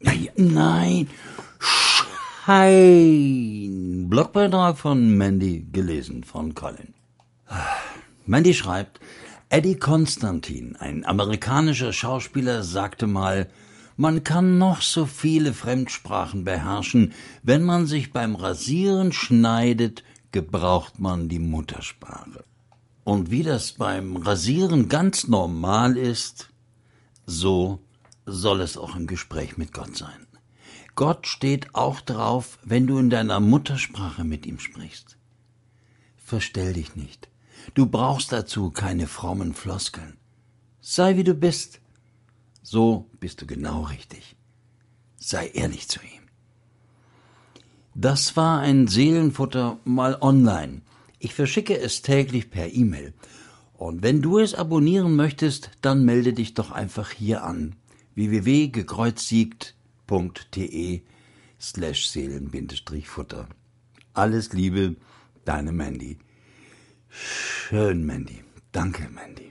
Nein. Schein. Blogbeitrag von Mandy, gelesen von Colin. Mandy schreibt, Eddie Konstantin, ein amerikanischer Schauspieler, sagte mal, man kann noch so viele Fremdsprachen beherrschen, wenn man sich beim Rasieren schneidet, gebraucht man die Muttersprache. Und wie das beim Rasieren ganz normal ist, so soll es auch im Gespräch mit Gott sein. Gott steht auch drauf, wenn du in deiner Muttersprache mit ihm sprichst. Verstell dich nicht. Du brauchst dazu keine frommen Floskeln. Sei wie du bist. So bist du genau richtig. Sei ehrlich zu ihm. Das war ein Seelenfutter mal online. Ich verschicke es täglich per E-Mail. Und wenn du es abonnieren möchtest, dann melde dich doch einfach hier an. www.gekreuzsiegt.de slash Seelen-Futter. Alles Liebe, deine Mandy. Schön, Mandy. Danke, Mandy.